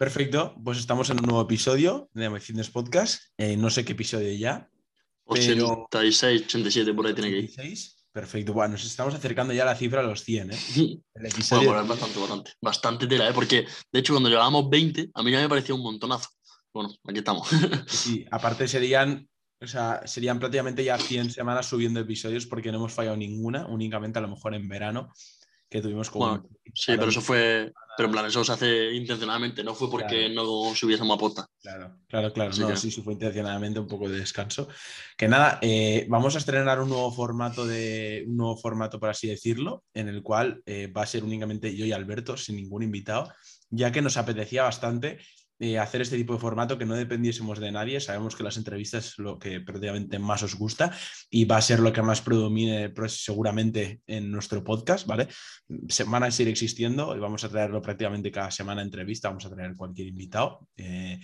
Perfecto, pues estamos en un nuevo episodio de My Fitness Podcast. Eh, no sé qué episodio ya. pero- 86, 87, por ahí tiene que ir. 16. Perfecto, bueno, nos estamos acercando ya a la cifra de los 100, ¿eh? El episodio... bueno, es bastante, bastante. Bastante tela, ¿eh? Porque, de hecho, cuando llevábamos 20, a mí ya me parecía un montonazo. Bueno, aquí estamos. Sí, aparte serían, o sea, serían prácticamente ya 100 semanas subiendo episodios porque no hemos fallado ninguna, únicamente a lo mejor en verano, que tuvimos como... Bueno, Sí, pero eso fue. Pero en plan, eso se hace intencionalmente, no fue porque no subiésemos a posta. Claro, claro, claro. Así No, que- sí, sí, fue intencionadamente un poco de descanso. Que nada, eh, vamos a estrenar un nuevo formato de, un nuevo formato, por así decirlo, en el cual eh, va a ser únicamente yo y Alberto, sin ningún invitado, ya que nos apetecía bastante hacer este tipo de formato que no dependiésemos de nadie. Sabemos que las entrevistas es lo que prácticamente más os gusta y va a ser lo que más predomine pues, seguramente en nuestro podcast, ¿vale? Se- van a seguir existiendo y vamos a traerlo prácticamente cada semana entrevista, vamos a traer cualquier invitado. eh,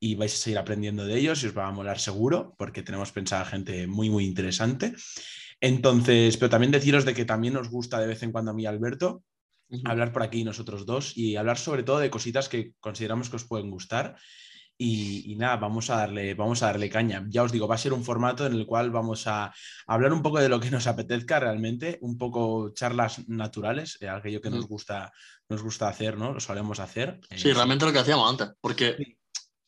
y vais a seguir aprendiendo de ellos y os va a molar seguro porque tenemos pensada gente muy, muy interesante. Entonces, pero también deciros de que también nos gusta de vez en cuando a mí y hablar por aquí nosotros dos y hablar sobre todo de cositas que consideramos que os pueden gustar. Y, y nada, vamos a, darle, vamos a darle caña. Ya os digo, va a ser un formato en el cual vamos a hablar un poco de lo que nos apetezca realmente, un poco charlas naturales, eh, aquello que nos Ujú. gusta, nos gusta hacer, ¿no? Lo solemos hacer. Sí, Eh, realmente lo que hacíamos antes. Porque Sí.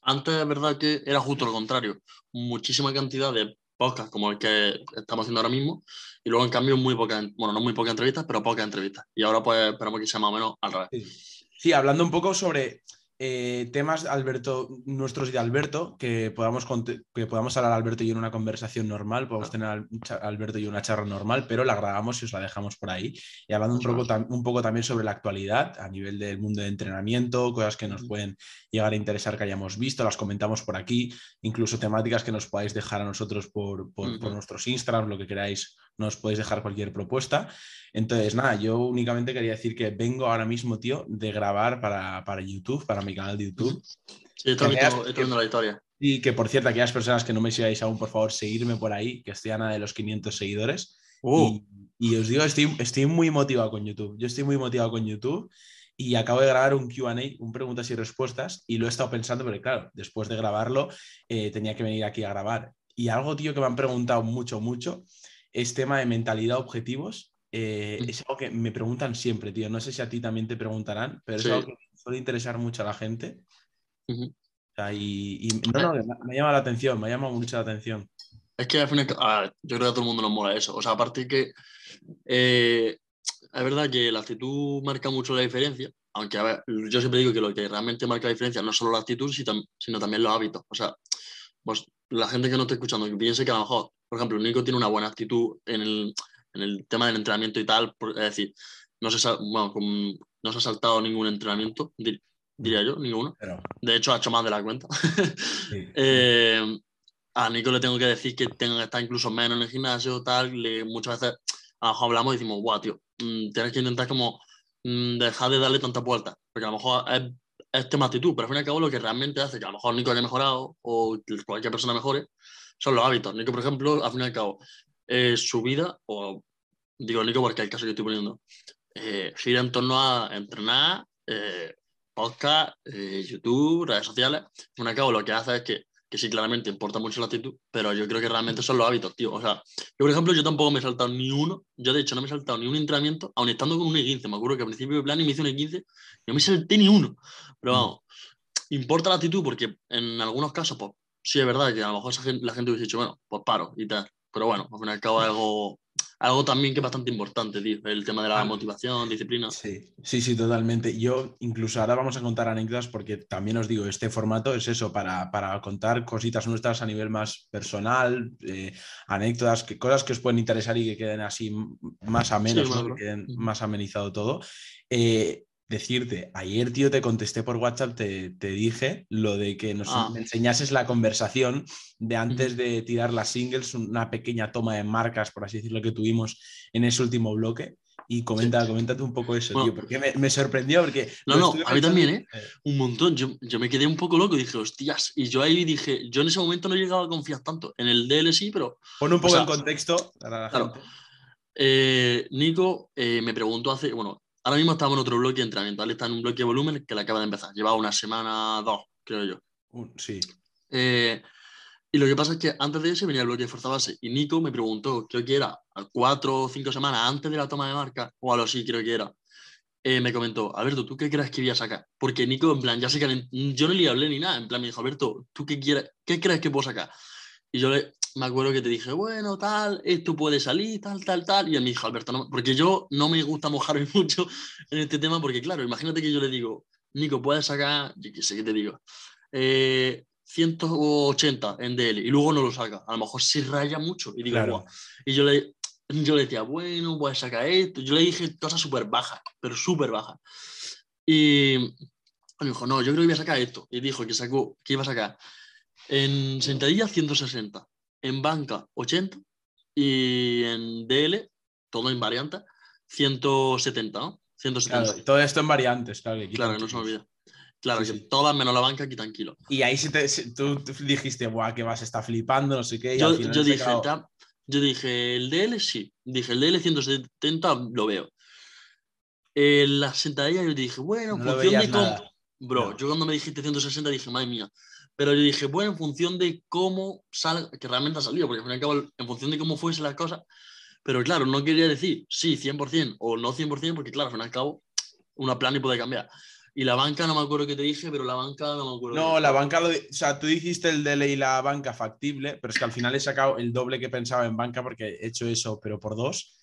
antes es verdad que era justo lo contrario. Muchísima cantidad de podcasts como el que estamos haciendo ahora mismo. Y luego, en cambio, muy pocas, bueno, no muy pocas entrevistas, pero pocas entrevistas. Y ahora, pues, esperamos que sea más o menos al revés. Sí. Sí, hablando un poco sobre eh, temas Alberto, nuestros y de Alberto, que podamos, que podamos hablar Alberto y yo en una conversación normal, podemos tener al- cha- Alberto y yo una charla normal, pero la grabamos y os la dejamos por ahí. Y hablando un poco, un poco también sobre la actualidad a nivel del mundo de entrenamiento, cosas que nos pueden llegar a interesar que hayamos visto, las comentamos por aquí, incluso temáticas que nos podáis dejar a nosotros por, por, nuestros Instagram, lo que queráis, nos podéis dejar cualquier propuesta. Entonces, nada, yo únicamente quería decir que vengo ahora mismo, tío, de grabar para, para YouTube, para mi canal de YouTube. Sí, estoy Que viendo, veas estoy viendo la historia. Y que, por cierto, aquellas personas que no me sigáis aún, por favor, seguirme por ahí, que estoy a nada de los 500 seguidores. Uh, Y, y os digo, estoy, estoy muy motivado con YouTube. Yo estoy muy motivado con YouTube y acabo de grabar un QA, un preguntas y respuestas, y lo he estado pensando, pero claro, después de grabarlo eh, tenía que venir aquí a grabar. Y algo, tío, que me han preguntado mucho, mucho, es tema de mentalidad, objetivos. Eh, Mm. es algo que me preguntan siempre, tío. No sé si a ti también te preguntarán, pero Sí. es algo que suele interesar mucho a la gente. ujú. O sea, y, y- no, no, me, me llama la atención, me llama mucho la atención. Es que al final, a ver, yo creo que a todo el mundo nos mola eso. O sea, aparte que eh, es verdad que la actitud marca mucho la diferencia, aunque a ver, yo siempre digo que lo que realmente marca la diferencia no es solo la actitud, sino también los hábitos. O sea, pues la gente que no está escuchando, que piense que a lo mejor, por ejemplo, Nico tiene una buena actitud en el, en el tema del entrenamiento y tal, por- es decir, no se, bueno, con- no se ha saltado ningún entrenamiento, dir- diría yo, ninguno. Pero, De hecho, ha hecho más de la cuenta. sí. Eh, a Nico le tengo que decir que tenga que estar incluso menos en el gimnasio, tal. le- muchas veces a lo mejor hablamos y decimos, guau, tío, mm, tienes que intentar como mm, dejar de darle tanta vuelta, porque a lo mejor es, es tema actitud, pero al fin y al cabo lo que realmente hace que a lo mejor Nico haya mejorado o cualquier persona mejore son los hábitos. Nico, por ejemplo, al fin y al cabo, eh, su vida, o digo Nico porque es el caso que estoy poniendo, eh, gira en torno a entrenar, eh, podcast, eh, YouTube, redes sociales. Al fin y al cabo, lo que hace es que, que sí, claramente importa mucho la actitud, pero yo creo que realmente son los hábitos, tío. O sea, yo, por ejemplo, yo tampoco me he saltado ni uno. Yo, de hecho, no me he saltado ni un entrenamiento, aun estando con un E15. Me acuerdo que al principio de plan me hice un E15, no me salté ni uno. Pero vamos, importa la actitud porque en algunos casos, pues sí es verdad que a lo mejor la gente hubiese dicho, bueno, pues paro y tal. Pero bueno, al fin y al cabo es algo, algo también que es bastante importante, tío. El tema de la Ah. motivación, disciplina. Sí, sí, sí, totalmente. Yo incluso ahora vamos a contar anécdotas porque también os digo, este formato es eso, para, para contar cositas nuestras a nivel más personal, eh, anécdotas, que, cosas que os pueden interesar y que queden así más amenos, Sí, ¿no? bueno, que queden más amenizado todo. Eh, decirte, ayer, tío, te contesté por WhatsApp, te, te dije lo de que nos Ah. enseñases la conversación de antes de tirar las singles, una pequeña toma de marcas, por así decirlo, que tuvimos en ese último bloque. Y comenta, coméntate un poco eso, Bueno. tío, porque me, me sorprendió, porque... No, no, a mí también, ¿eh? Un montón. Yo, yo me quedé un poco loco y dije, hostias. Y yo ahí dije, yo en ese momento no llegaba a confiar tanto. En el DL sí, pero Pon un poco sea, en contexto para la claro. gente. Eh, Nico eh, me preguntó hace, bueno, ahora mismo estamos en otro bloque de entrenamiento, él está en un bloque de volumen que le acaba de empezar, lleva una semana, dos, creo yo. Sí, Eh, y lo que pasa es que antes de ese venía el bloque de fuerza base y Nico me preguntó, creo que era a cuatro o cinco semanas antes de la toma de marca, o algo así creo que era, eh, me comentó, Alberto, ¿tú qué crees que voy a sacar? Porque Nico, en plan, ya sé que yo no le hablé ni nada, en plan me dijo, Alberto, ¿tú qué, quieres, qué crees que puedo sacar? Y yo le, me acuerdo que te dije, bueno, tal, esto puede salir, tal, tal, tal. Y él me dijo, Alberto, no, porque yo no me gusta mojarme mucho en este tema, porque claro, imagínate que yo le digo, Nico, puedes sacar, yo qué sé qué te digo, eh, 180 en DL y luego no lo saca. A lo mejor se raya mucho y digo, claro. "Buah". Y yo le, yo le decía, bueno, voy a sacar esto. Yo le dije cosas súper bajas, pero súper bajas. Y me dijo, no, yo creo que voy a sacar esto. Y dijo que sacó, que iba a sacar en sentadilla 160, en banca 80 y en DL, todo en variante, 170, ¿no? 170. Claro, todo esto en variantes, claro. que Claro, que no se me olvida. Claro, Sí, que sí. todas menos la banca quitan kilos. Y ahí sí te, tú, dijiste, guau, que vas, está flipando, no sé qué. Y Yo, al final yo dije, yo dije, el DL sí. Dije, el DL 170 lo veo. Eh, la sentadilla yo dije, bueno, en No función veías de. Bro, No. yo cuando me dijiste 160 dije, madre mía. Pero yo dije, bueno, en función de cómo salga, que realmente ha salido, porque al fin y al cabo, en función de cómo fuese la cosa. Pero claro, no quería decir sí, 100% o no 100%, porque claro, al fin y al cabo, una plan y puede cambiar. Y la banca, no me acuerdo qué te dije, pero la banca no me acuerdo. No, la banca, lo o sea, tú dijiste el DL y la banca factible, pero es que al final he sacado el doble que pensaba en banca porque he hecho eso, pero por dos.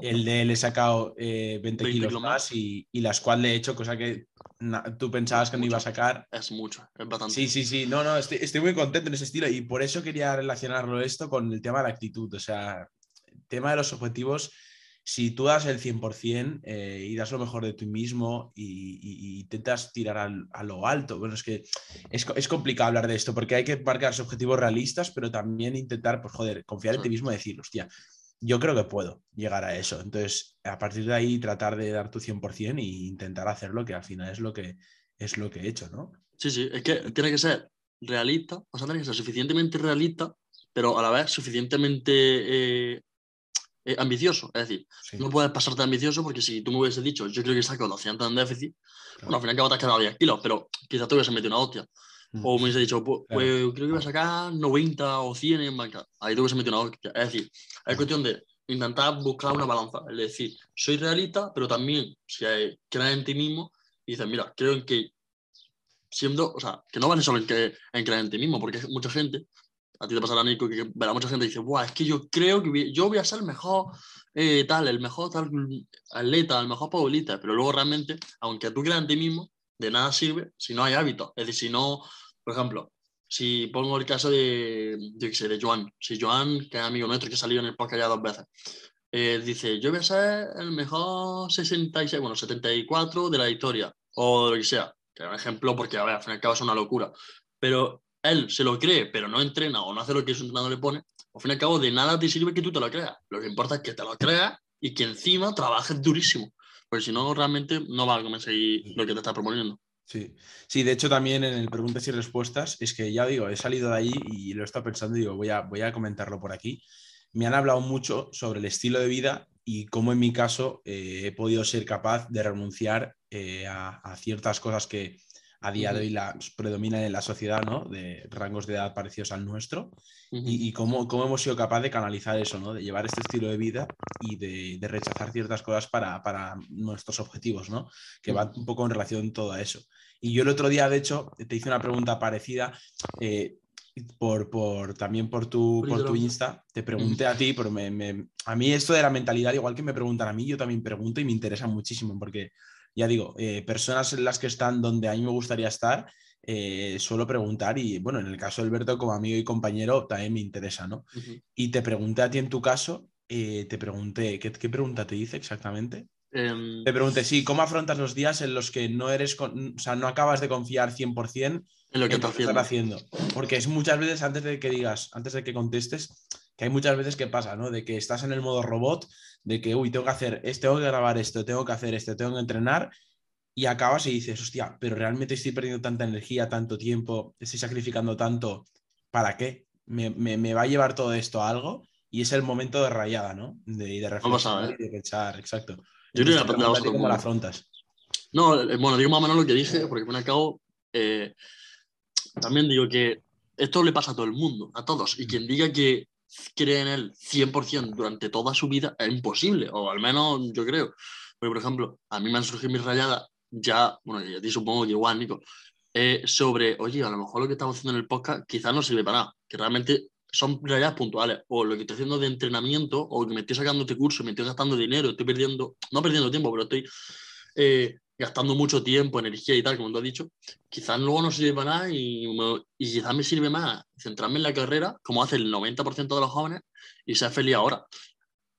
El DL he sacado eh, 20, 20 kilos kilos más más. y, y la squad le he hecho, cosa que na- tú pensabas que no iba a sacar. Es mucho, es bastante. Sí, sí, sí, no, no, estoy, estoy muy contento en ese estilo y por eso quería relacionarlo esto con el tema de la actitud, o sea, el tema de los objetivos, si tú das el 100% eh, y das lo mejor de ti mismo y, y- y intentas tirar al- a lo alto, bueno, es que es, es complicado hablar de esto porque hay que marcarse objetivos realistas, pero también intentar, pues joder, confiar en ti mismo y decir, hostia, yo creo que puedo llegar a eso. Entonces, a partir de ahí, tratar de dar tu 100% e intentar hacerlo, que al final es lo que, es lo que he hecho, ¿no? Sí, sí, es que tiene que ser realista, o sea, tiene que ser suficientemente realista, pero a la vez suficientemente eh, eh, ambicioso. Es decir, Sí, no puedes pasarte ambicioso porque si tú me hubieses dicho, yo creo que saco 200 en déficit, Claro. bueno, al final cabo te has quedado 10 kilos, pero quizás te hubiese metido una hostia. O me hubiese dicho, pues, Claro. pues, creo que voy a sacar 90 o 100 en banca. Ahí te hubiese metido una hostia. Es decir, es cuestión de intentar buscar una balanza. Es decir, soy realista, pero también si hay- crees en ti mismo y dices, mira, creo en que siendo, o sea, que no vale solo en, que, en creer en ti mismo, porque mucha gente, a ti te pasará, Nico, que verá mucha gente y dice, Buah, es que yo creo que voy- yo voy a ser el mejor eh, tal, el mejor tal atleta, el mejor futbolista, pero luego realmente, aunque tú creas en ti mismo, de nada sirve si no hay hábitos. Es decir, si no, por ejemplo, si pongo el caso de, yo sé, de Joan, si Joan, que es amigo nuestro, que ha salido en el podcast ya dos veces, eh, dice, yo voy a ser el mejor 66, bueno, 74 de la historia, o lo que sea, que es un ejemplo porque, a ver, al fin y al cabo es una locura, pero él se lo cree, pero no entrena o no hace lo que su entrenador le pone, al fin y al cabo de nada te sirve que tú te lo creas, lo que importa es que te lo creas y que encima trabajes durísimo, porque si no, realmente no vas a conseguir lo que te está proponiendo. Sí. sí, de hecho también en el preguntas y respuestas es que ya digo, he salido de ahí y lo he estado pensando y digo, voy a, voy a comentarlo por aquí. Me han hablado mucho sobre el estilo de vida y cómo en mi caso eh, he podido ser capaz de renunciar eh, a ciertas cosas que a día de hoy la, predominan en la sociedad, ¿no? De rangos de edad parecidos al nuestro y, y cómo, cómo hemos sido capaces de canalizar eso, ¿no? De llevar este estilo de vida y de, de rechazar ciertas cosas para, para nuestros objetivos, ¿no? Que va un poco en relación todo a eso. Y yo el otro día, de hecho, te hice una pregunta parecida. eh, por, por, también por tu, Por tu. Insta, te pregunté a ti, pero me, me- a mí esto de la mentalidad, igual que me preguntan a mí, yo también pregunto y me interesa muchísimo, porque ya digo, eh, personas en las que están donde a mí me gustaría estar, eh, suelo preguntar y bueno, en el caso de Alberto como amigo y compañero también me interesa, ¿no? Y te pregunté a ti en tu caso, eh, te pregunté, ¿qué, qué pregunta te hice exactamente? Em, Te pregunté, sí, ¿cómo afrontas los días en los que no eres, con- o sea, no acabas de confiar 100% en lo que en lo que haciendo. haciendo? Porque es muchas veces, antes de que digas, antes de que contestes, que hay muchas veces que pasa, ¿no? De que estás en el modo robot, de que, uy, tengo que hacer esto, tengo que grabar esto, tengo que hacer esto, tengo que entrenar, y acabas y dices, hostia, pero realmente estoy perdiendo tanta energía, tanto tiempo, estoy sacrificando tanto, ¿para qué? ¿Me, me- me va a llevar todo esto a algo? Y es el momento de rayada, ¿no? De, de reflexionar y de pensar, exacto. Yo creo que la- ¿Cómo la afrontas? No, eh, bueno, digo más o menos lo que dije, porque al cabo, eh, también digo que esto le pasa a todo el mundo, a todos. Y quien diga que cree en él 100% durante toda su vida es imposible, o al menos yo creo. Porque, por ejemplo, a mí me han surgido mis rayadas, ya, bueno, y a ti supongo que igual, Nico, eh, sobre, oye, a lo mejor lo que estamos haciendo en el podcast quizás no sirve para nada, que realmente son rayadas puntuales, o lo que estoy haciendo de entrenamiento, o que me estoy sacando este curso, me estoy gastando dinero, estoy perdiendo, no perdiendo tiempo, pero estoy eh, gastando mucho tiempo, energía y tal, como tú has dicho, quizás luego no sirve para nada y, y quizás me sirve más centrarme en la carrera, como hace el 90% de los jóvenes, y ser feliz ahora.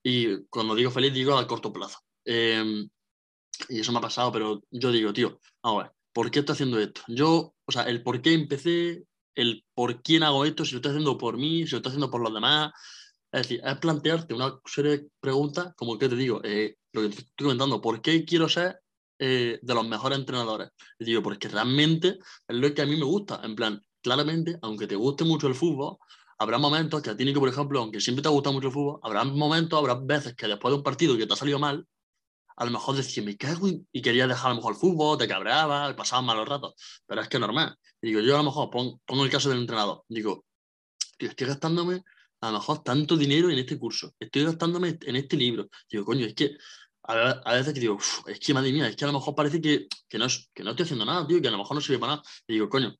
Y cuando digo feliz, digo a corto plazo. Eh, y eso me ha pasado, pero yo digo, tío, vamos a ver, ¿por qué estoy haciendo esto? Yo, o sea, el por qué empecé, el por quién hago esto, si lo estoy haciendo por mí, si lo estoy haciendo por los demás. Es decir, es plantearte una serie de preguntas, como que te digo, eh, lo que te estoy comentando, ¿por qué quiero ser eh, de los mejores entrenadores? Y digo, porque realmente es lo que a mí me gusta. En plan, claramente, aunque te guste mucho el fútbol, habrá momentos que a ti, Nico, por ejemplo, aunque siempre te ha gustado mucho el fútbol, habrá momentos, habrá veces que después de un partido que te ha salido mal, a lo mejor decías, me cago en-", y querías dejar a lo mejor el fútbol, te cabreabas, pasaban malos ratos. Pero es que normal. Y digo, yo a lo mejor pon- pongo el caso del entrenador. Digo, tío, estoy gastándome a lo mejor tanto dinero en este curso, estoy gastándome en este libro. Digo, coño, es que a, ve- a veces que digo, "Uf, es que madre mía, es que a lo mejor parece que, que, no que no estoy haciendo nada, tío, que a lo mejor no sirve para nada. Y digo, coño,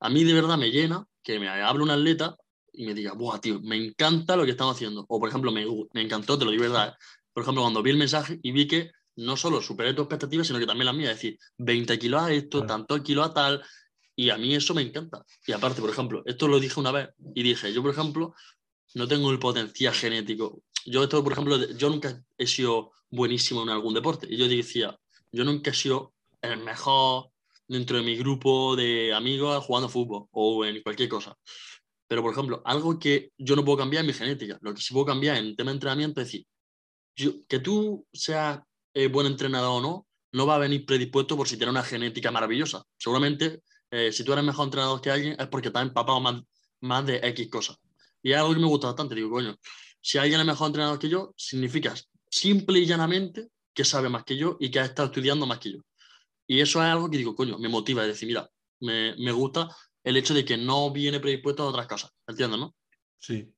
a mí de verdad me llena que me hable un atleta y me diga, buah, tío, me encanta lo que estamos haciendo. O, por ejemplo, me, me encantó, te lo digo verdad. ¿eh? Por ejemplo, cuando vi el mensaje y vi que no solo superé tus expectativas, sino que también las mías. Es decir, 20 kilos a esto, Claro. tanto kilos a tal. Y a mí eso me encanta. Y aparte, por ejemplo, esto lo dije una vez y dije, yo, por ejemplo, no tengo el potencial genético. Yo, esto, por ejemplo, yo nunca he sido buenísimo en algún deporte. Y yo decía, yo nunca he sido el mejor dentro de mi grupo de amigos jugando fútbol o en cualquier cosa. Pero, por ejemplo, algo que yo no puedo cambiar es mi genética. Lo que sí puedo cambiar en tema de entrenamiento es decir, que tú seas eh, buen entrenador o no, no va a venir predispuesto por si tienes una genética maravillosa. Seguramente, eh, si tú eres mejor entrenador que alguien, es porque te has empapado más, más de X cosas. Y es algo que me gusta bastante. Digo, coño, si alguien es mejor entrenador que yo, significa simple y llanamente que sabe más que yo y que ha estado estudiando más que yo. Y eso es algo que digo, coño, me motiva. Es decir, mira, me, me gusta el hecho de que no viene predispuesto a otras cosas. ¿Entiendes, no? Sí.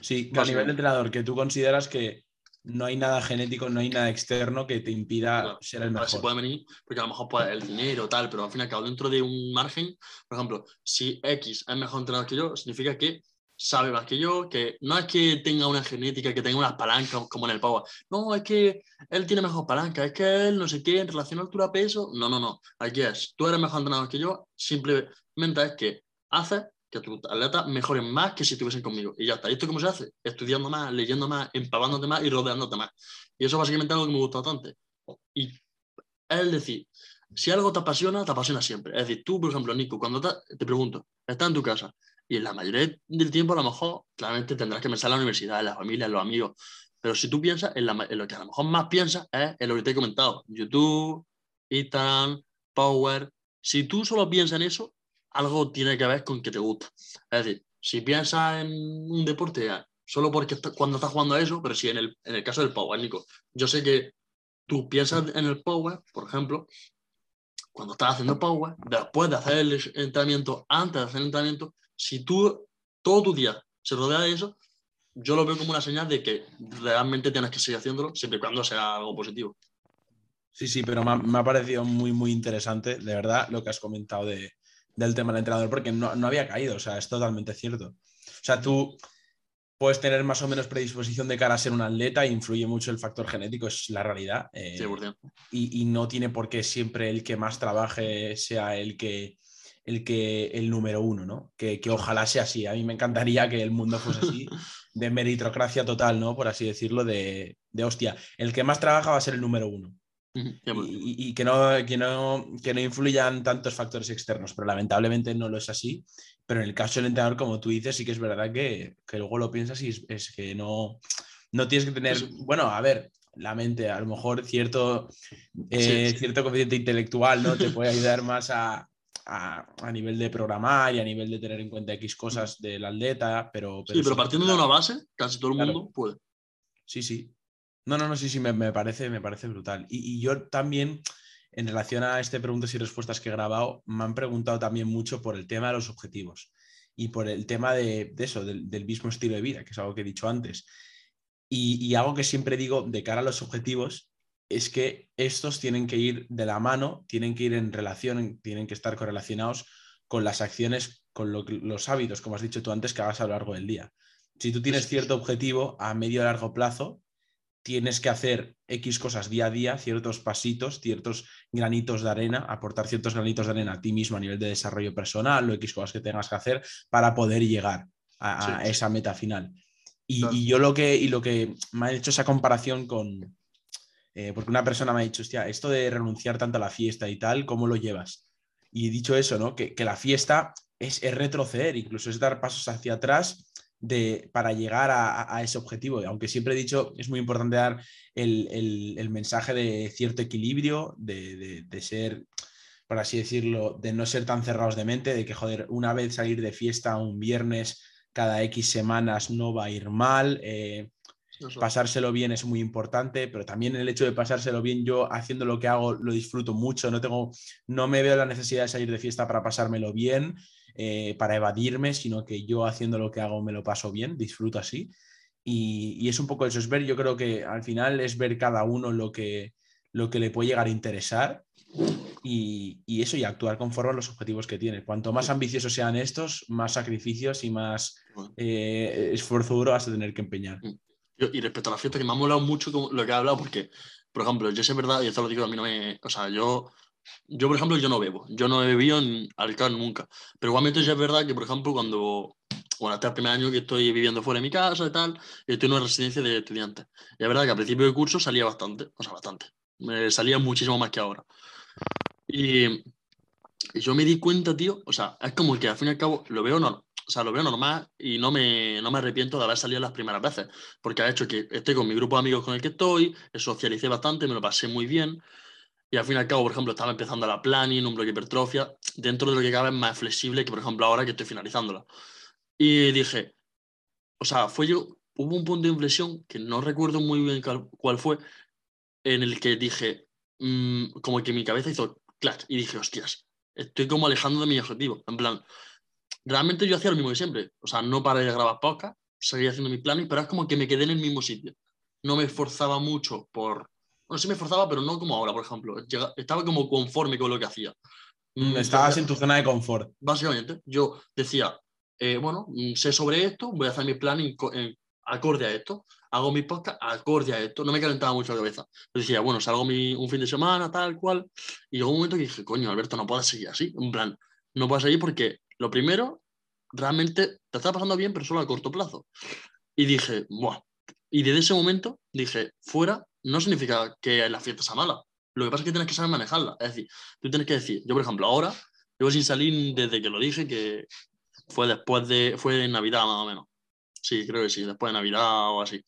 Sí, que a nivel de entrenador, que tú consideras que no hay nada genético, no hay nada externo que te impida Claro. ser el mejor. puede venir, porque a lo mejor pues, el dinero tal, pero al fin y al cabo, dentro de un margen, por ejemplo, si X es mejor entrenador que yo, significa que sabe más que yo, que no es que tenga una genética, que tenga unas palancas como en el Power. No, es que él tiene mejor palanca, es que él no sé qué, en relación a altura-peso. No, no, no. Aquí es, tú eres mejor entrenador que yo, simplemente es que haces que tus atletas mejoren más que si estuviesen conmigo. Y ya está. ¿Y esto cómo se hace? Estudiando más, leyendo más, empapándote más y rodeándote más. Y eso básicamente es algo que me gusta bastante. Y es decir, si algo te apasiona, te apasiona siempre. Es decir, tú, por ejemplo, Nico, cuando te, te pregunto, estás en tu casa y la mayoría del tiempo a lo mejor claramente tendrás que pensar en la universidad, en la familia, en los amigos. Pero si tú piensas en, la- en lo que a lo mejor más piensas es en lo que te he comentado. YouTube, Instagram, Power. Si tú solo piensas en eso, algo tiene que ver con que te gusta. Es decir, si piensas en un deporte ya, solo porque está- cuando estás jugando a eso, pero si en el, en el caso del Power, Nico, yo sé que tú piensas en el Power, por ejemplo, cuando estás haciendo Power, después de hacer el entrenamiento, antes de hacer el entrenamiento, si tú todo tu día se rodea de eso, yo lo veo como una señal de que realmente tienes que seguir haciéndolo, siempre y cuando sea algo positivo. Sí, sí, pero me ha, me ha parecido muy, muy interesante, de verdad, lo que has comentado de, del tema del entrenador, porque no, no había caído, o sea, es totalmente cierto. O sea, tú puedes tener más o menos predisposición de cara a ser un atleta, influye mucho el factor genético, es la realidad. eh, 100%. y, y no tiene por qué siempre el que más trabaje sea el que el que el número uno, ¿no? Que, que ojalá sea así. A mí me encantaría que el mundo fuese así de meritocracia total, ¿no? Por así decirlo, de, de hostia, el que más trabaja va a ser el número uno. Y, que, no, que, no, que no influyan tantos factores externos, pero lamentablemente no lo es así. Pero en el caso del entrenador, como tú dices, sí que es verdad que, que luego lo piensas y es, que no, no tienes que tener, bueno, a ver, la mente, a lo mejor cierto, eh, cierto coeficiente intelectual, ¿no? Te puede ayudar más a, a, a, nivel de programar y a nivel de tener en cuenta X cosas del atleta, pero... pero sí, pero partiendo de una base, casi todo el mundo puede. Sí, sí. No, no, no, sí, sí, me, me parece, me parece brutal. Y, y, yo también, en relación a este preguntas y respuestas que he grabado, me han preguntado también mucho por el tema de los objetivos y por el tema de, de eso, del, del, mismo estilo de vida, que es algo que he dicho antes. Y, y algo que siempre digo de cara a los objetivos es que estos tienen que ir de la mano, tienen que ir en relación, tienen que estar correlacionados con las acciones, con lo, los hábitos, como has dicho tú antes, que hagas a lo largo del día. Si tú tienes cierto objetivo a medio y largo plazo, tienes que hacer X cosas día a día, ciertos pasitos, ciertos granitos de arena, aportar ciertos granitos de arena a ti mismo a nivel de desarrollo personal o X cosas que tengas que hacer para poder llegar a, a esa meta final. Y, y, yo lo que, y lo que me ha hecho esa comparación con, eh, porque una persona me ha dicho, hostia, esto de renunciar tanto a la fiesta y tal, ¿cómo lo llevas? Y dicho eso, ¿no? Que, la fiesta es, retroceder, incluso es dar pasos hacia atrás para llegar a, ese objetivo. Aunque siempre he dicho, es muy importante dar el, mensaje de cierto equilibrio, de, ser, por así decirlo, de no ser tan cerrados de mente, de que, joder, una vez salir de fiesta un viernes cada X semanas no va a ir mal. Eh, Pasárselo bien es muy importante, pero también el hecho de pasárselo bien, yo haciendo lo que hago lo disfruto mucho, no, tengo, no me veo la necesidad de salir de fiesta para pasármelo bien, eh, para evadirme, sino que yo haciendo lo que hago me lo paso bien, disfruto así. Y, y, es un poco eso, es ver, yo creo que al final es ver cada uno lo que, lo que le puede llegar a interesar y, y, eso y actuar conforme a los objetivos que tiene. Cuanto más ambiciosos sean estos, más sacrificios y más eh, esfuerzo duro vas a tener que empeñar. Y respecto a la fiesta, que me ha molado mucho lo que ha hablado, porque, por ejemplo, yo sé verdad, y esto lo digo a mí no me. O sea, yo. Yo, por ejemplo, yo no bebo. Yo no he bebido en alcohol nunca. Pero igualmente ya es verdad que, por ejemplo, cuando. Bueno, hasta el primer año que estoy viviendo fuera de mi casa y tal, estoy en una residencia de estudiantes. Y es verdad que al principio del curso salía bastante, o sea, bastante. Me salía muchísimo más que ahora. Y, y yo me di cuenta, tío, o sea, es como que al fin y al cabo lo veo no, o sea, lo veo normal y no me, no me arrepiento de haber salido las primeras veces, porque ha hecho que esté con mi grupo de amigos con el que estoy, socialicé bastante, me lo pasé muy bien. Y al fin y al cabo, por ejemplo, estaba empezando la planning, un bloque hipertrofia, dentro de lo que cabe es más flexible que, por ejemplo, ahora que estoy finalizándola. Y dije, o sea, fue yo, hubo un punto de inflexión que no recuerdo muy bien cuál fue, en el que dije, mmm, como que mi cabeza hizo clash y dije, hostias, estoy como alejando de mi objetivo. En plan, realmente yo hacía lo mismo que siempre. O sea, no paré de grabar podcast, seguía haciendo mis planes, pero es como que me quedé en el mismo sitio. No me esforzaba mucho por... Bueno, sí me esforzaba, pero no como ahora, por ejemplo. estaba como conforme con lo que hacía. Mm, mm, estabas en tu zona de confort. Básicamente, yo decía, eh, bueno, mm, sé sobre esto, voy a hacer mi planning acorde a esto, hago mi podcast acorde a esto, no me calentaba mucho la cabeza. Yo decía, bueno, salgo mi, un fin de semana, tal cual, y llegó un momento que dije, coño, Alberto, no puedes seguir así, en plan, no puedes seguir porque lo primero, realmente te está pasando bien, pero solo a corto plazo. Y dije, Buah. Y desde ese momento dije, fuera no significa que la fiesta sea mala. Lo que pasa es que tienes que saber manejarla. Es decir, tú tienes que decir, yo por ejemplo, ahora llevo sin salir desde que lo dije, que fue después de, fue en Navidad más o menos. Sí, creo que sí, después de Navidad o así.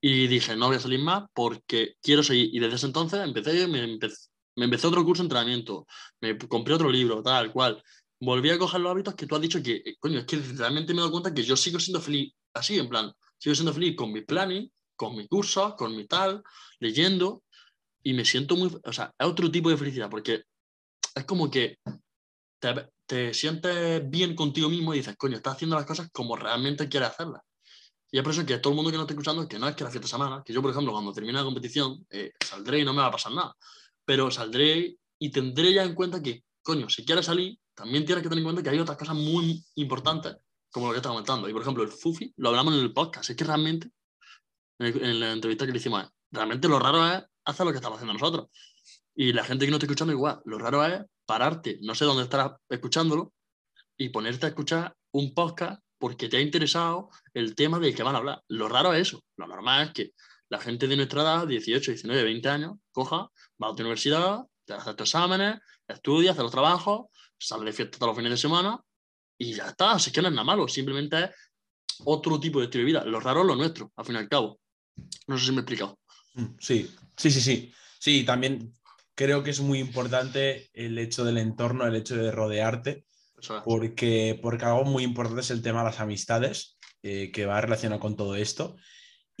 Y dije, no voy a salir más porque quiero seguir. Y desde ese entonces empecé, me, empecé, me empecé otro curso de entrenamiento, me compré otro libro, tal cual volví a coger los hábitos que tú has dicho que, eh, coño, es que realmente me he dado cuenta que yo sigo siendo feliz así, en plan, sigo siendo feliz con mi planning, con mi curso, con mi tal, leyendo, y me siento muy, o sea, es otro tipo de felicidad, porque es como que te, te sientes bien contigo mismo y dices, coño, estás haciendo las cosas como realmente quieres hacerlas. Y es por eso que todo el mundo que no está escuchando, que no es que la fiesta semana, que yo, por ejemplo, cuando termine la competición, eh, saldré y no me va a pasar nada. Pero saldré y tendré ya en cuenta que, coño, si quieres salir, también tienes que tener en cuenta que hay otras cosas muy importantes, como lo que estás comentando. Y por ejemplo, el FUFI lo hablamos en el podcast. Es que realmente, en, la entrevista que le hicimos, realmente lo raro es hacer lo que estamos haciendo nosotros. Y la gente que no está escuchando, igual, lo raro es pararte, no sé dónde estarás escuchándolo, y ponerte a escuchar un podcast porque te ha interesado el tema del que van a hablar. Lo raro es eso. Lo normal es que la gente de nuestra edad, 18, 19, 20 años, coja, va a tu universidad, te hace tus exámenes, estudia, hace los trabajos, sale de fiesta todos los fines de semana y ya está. Así que no es nada malo, simplemente es otro tipo de estilo de vida. Lo raro es lo nuestro, al fin y al cabo. No sé si me he explicado. Mm, sí, sí, sí, sí. Sí, también creo que es muy importante el hecho del entorno, el hecho de rodearte, porque, porque algo muy importante es el tema de las amistades, eh, que va relacionado con todo esto.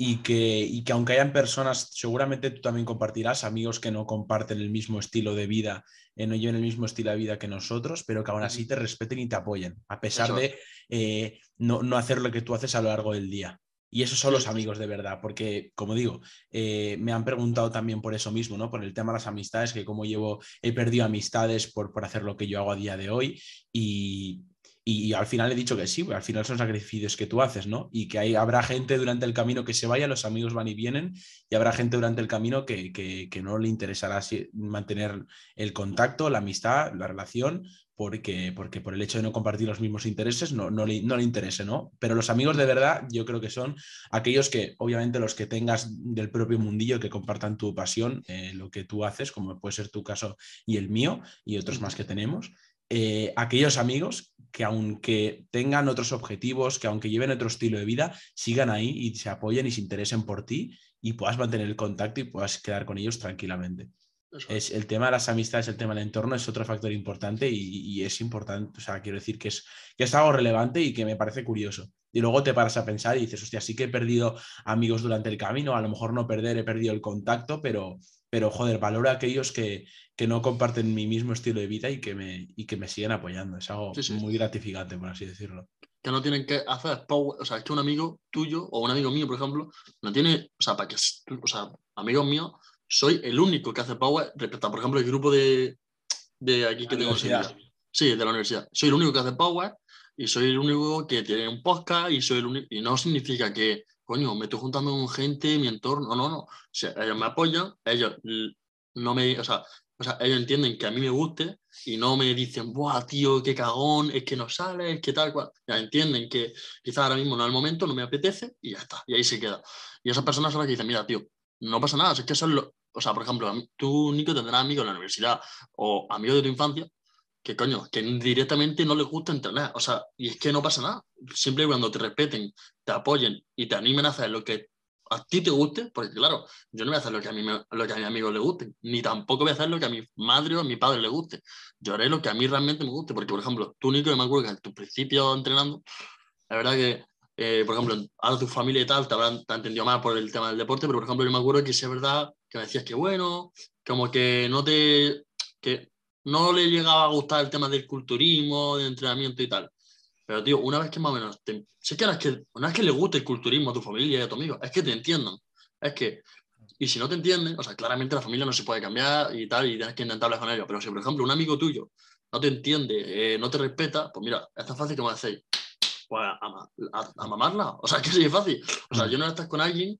Y que, y que aunque hayan personas, seguramente tú también compartirás, amigos que no comparten el mismo estilo de vida, eh, no lleven el mismo estilo de vida que nosotros, pero que aún así te respeten y te apoyen, a pesar de eh, no, no hacer lo que tú haces a lo largo del día. Y esos son los amigos de verdad, porque, como digo, eh, me han preguntado también por eso mismo, ¿no? Por el tema de las amistades, que cómo llevo, he perdido amistades por, por hacer lo que yo hago a día de hoy. Y, y al final he dicho que sí, al final son sacrificios que tú haces, ¿no? Y que hay, habrá gente durante el camino que se vaya, los amigos van y vienen, y habrá gente durante el camino que, que, que no le interesará mantener el contacto, la amistad, la relación, porque, porque por el hecho de no compartir los mismos intereses no, no, le, no le interese, ¿no? Pero los amigos de verdad yo creo que son aquellos que, obviamente, los que tengas del propio mundillo, que compartan tu pasión, eh, lo que tú haces, como puede ser tu caso y el mío, y otros más que tenemos. Eh, aquellos amigos que aunque tengan otros objetivos, que aunque lleven otro estilo de vida, sigan ahí y se apoyen y se interesen por ti y puedas mantener el contacto y puedas quedar con ellos tranquilamente. Es, el tema de las amistades, el tema del entorno es otro factor importante y, es importante, o sea, quiero decir que es, que es algo relevante y que me parece curioso. Y luego te paras a pensar y dices, hostia, sí que he perdido amigos durante el camino, a lo mejor no perder, he perdido el contacto, pero, pero joder, valoro a aquellos que, que no comparten mi mismo estilo de vida y que me, y que me siguen apoyando. Es algo muy gratificante, por así decirlo. Que no tienen que hacer o sea, es que un amigo tuyo o un amigo mío, por ejemplo, no tiene, o sea, para que, o sea, amigos míos soy el único que hace Power respecto a, por ejemplo, el grupo de, de aquí que tengo. Sí, de la universidad. Soy el único que hace Power y soy el único que tiene un podcast y soy el único. Y no significa que, coño, me estoy juntando con gente, mi entorno. No, no. O sea, ellos me apoyan, ellos no me. O sea, o sea, ellos entienden que a mí me guste y no me dicen, ¡buah, tío, qué cagón! Es que no sale, es que tal cual. Ya entienden que quizás ahora mismo no es el momento, no me apetece y ya está. Y ahí se queda. Y esas personas son las que dicen, mira, tío, no pasa nada. Es que eso es lo, o sea, por ejemplo, tú, Nico, tendrás amigos en la universidad o amigos de tu infancia que, coño, que directamente no les gusta Internet. O sea, y es que no pasa nada. Siempre cuando te respeten, te apoyen y te animen a hacer lo que a ti te guste, porque claro, yo no voy a hacer lo que a, mí lo que a mis amigos les guste, ni tampoco voy a hacer lo que a mi madre o a mi padre les guste. Yo haré lo que a mí realmente me guste, porque, por ejemplo, tú, Nico, me acuerdo que en tus principios entrenando, la verdad que eh, por ejemplo, ahora tu familia y tal te habrán entendido más por el tema del deporte, pero por ejemplo, yo me acuerdo que si es verdad que me decías que bueno, como que no te. que no le llegaba a gustar el tema del culturismo, del entrenamiento y tal. Pero, tío, una vez que más o menos. Te, sé que, que una vez que le guste el culturismo a tu familia y a tu amigo, es que te entiendan. Es que. Y si no te entienden, o sea, claramente la familia no se puede cambiar y tal, y tienes que intentar hablar con ellos. Pero si, por ejemplo, un amigo tuyo no te entiende, eh, no te respeta, pues mira, es tan fácil como hacéis pues a, mamarla. O sea, que sí es fácil. O sea, yo no estar con alguien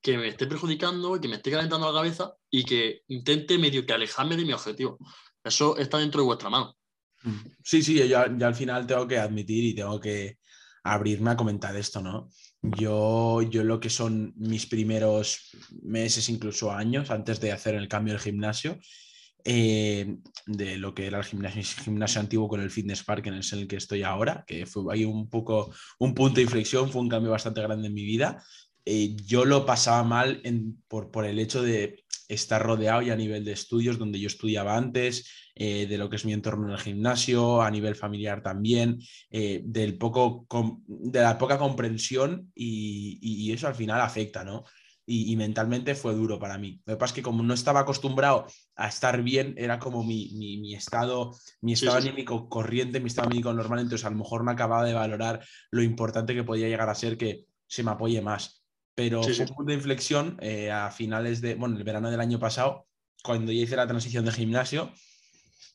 que me esté perjudicando, que me esté calentando la cabeza y que intente medio que alejarme de mi objetivo. Eso está dentro de vuestra mano. Mm. Sí, sí, yo, al final tengo que admitir y tengo que abrirme a comentar esto, ¿no? Yo, yo lo que son mis primeros meses, incluso años, antes de hacer el cambio del gimnasio, eh, de lo que era el gimnasio, gimnasio, antiguo con el Fitness Park en el que estoy ahora, que fue ahí un poco un punto de inflexión, fue un cambio bastante grande en mi vida. Eh, yo lo pasaba mal por, por, el hecho de estar rodeado y a nivel de estudios donde yo estudiaba antes, eh, de lo que es mi entorno en el gimnasio, a nivel familiar también, del poco, de la poca comprensión y, y, eso al final afecta, ¿no? y, mentalmente fue duro para mí. Lo que pasa es que como no estaba acostumbrado a estar bien, era como mi, mi, estado, mi estado anímico corriente, mi estado anímico normal, entonces a lo mejor no acababa de valorar lo importante que podía llegar a ser que se me apoye más. Pero fue un punto de inflexión eh, a finales de, bueno, el verano del año pasado, cuando ya hice la transición de gimnasio,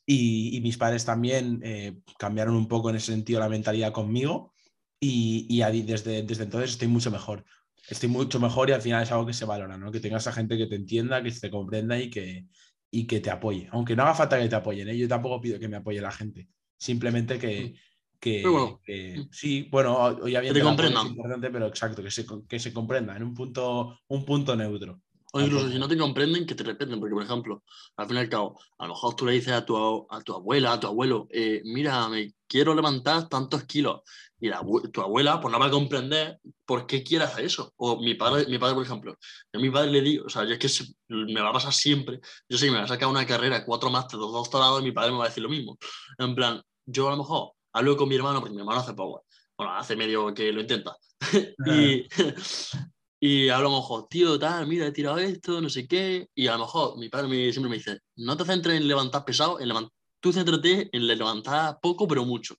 y, mis padres también eh, cambiaron un poco en ese sentido la mentalidad conmigo y, y, desde, desde entonces estoy mucho mejor estoy mucho mejor y al final es algo que se valora, ¿no? Que tengas a gente que te entienda, que te comprenda y que, y que te apoye. Aunque no haga falta que te apoyen, ¿eh? yo tampoco pido que me apoye la gente. Simplemente que, que, bueno. que sí, bueno, hoy había te comprendan. importante, pero exacto, que se, que se comprenda en un punto, un punto neutro. O incluso si no te comprenden, que te respeten, porque por ejemplo, al fin y al cabo, a lo mejor tú le dices a tu, a tu abuela, a tu abuelo, eh, mira, me quiero levantar tantos kilos, y la tu abuela pues no va a comprender por qué quiere hacer eso. O mi padre, mi padre por ejemplo, yo a mi padre le digo, o sea, yo es que se- me va a pasar siempre, yo sé que me va a sacar una carrera, cuatro másteres, dos doctorados, y mi padre me va a decir lo mismo. En plan, yo a lo mejor hablo con mi hermano, porque mi hermano hace power, bueno, hace medio que lo intenta, y, y a lo mejor, tío, tal, mira, he tirado esto, no sé qué. Y a lo mejor mi padre me- siempre me dice, no te centres en levantar pesado, en levan- tú céntrate en levantar poco, pero mucho.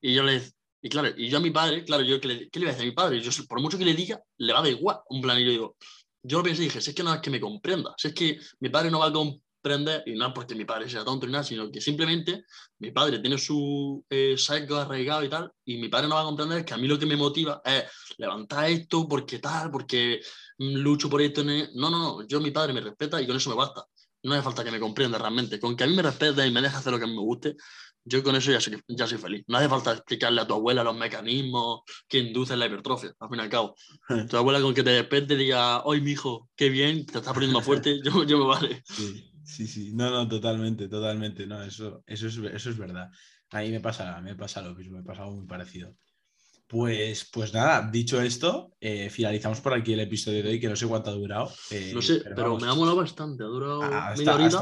Y yo le y claro, y yo a mi padre, claro, yo, ¿qué le, qué le voy a decir a mi padre? Yo, por mucho que le diga, le va a dar igual. Un plan, y yo digo, yo lo pensé y dije, si es que no es que me comprenda, si es que mi padre no va a comprender, y no porque mi padre sea tonto ni nada, sino que simplemente mi padre tiene su eh, sesgo arraigado y tal, y mi padre no va a comprender que a mí lo que me motiva es levantar esto porque tal, porque mm, lucho por esto. No, no, no, yo mi padre me respeta y con eso me basta. No hace falta que me comprenda realmente. Con que a mí me respete y me deje hacer lo que a mí me guste, yo con eso ya soy, ya soy feliz. No hace falta explicarle a tu abuela los mecanismos que inducen la hipertrofia, al fin y al cabo. Tu abuela con que te despierte y diga, hoy mi hijo, qué bien, te estás poniendo más fuerte, yo, yo me vale. Sí, sí, sí. No, no, totalmente, totalmente. No, eso, eso, es, eso es verdad. A mí me pasa, me pasa lo mismo, me pasa algo muy parecido. Pues, pues nada, dicho esto, eh, finalizamos por aquí el episodio de hoy, que no sé cuánto ha durado. eh, No sé, pero, me ha molado bastante, ha durado ha media horita.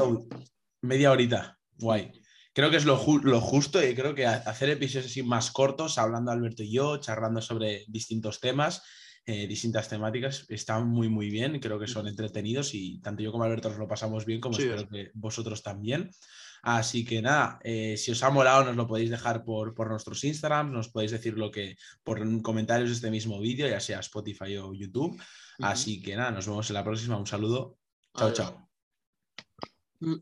media horita, guay. Creo que es lo, ju- lo justo y creo que ha- hacer episodios así más cortos, hablando Alberto y yo, charlando sobre distintos temas, eh, distintas temáticas, está muy, muy bien. Creo que son entretenidos y tanto yo como Alberto nos lo pasamos bien, como Sí, espero es. que vosotros también. Así que nada, eh, si os ha molado, nos lo podéis dejar por, por nuestros Instagrams, nos podéis decir lo que por comentarios de este mismo vídeo, ya sea Spotify o YouTube. Así que nada, nos vemos en la próxima. Un saludo. Chao, chao. Mm.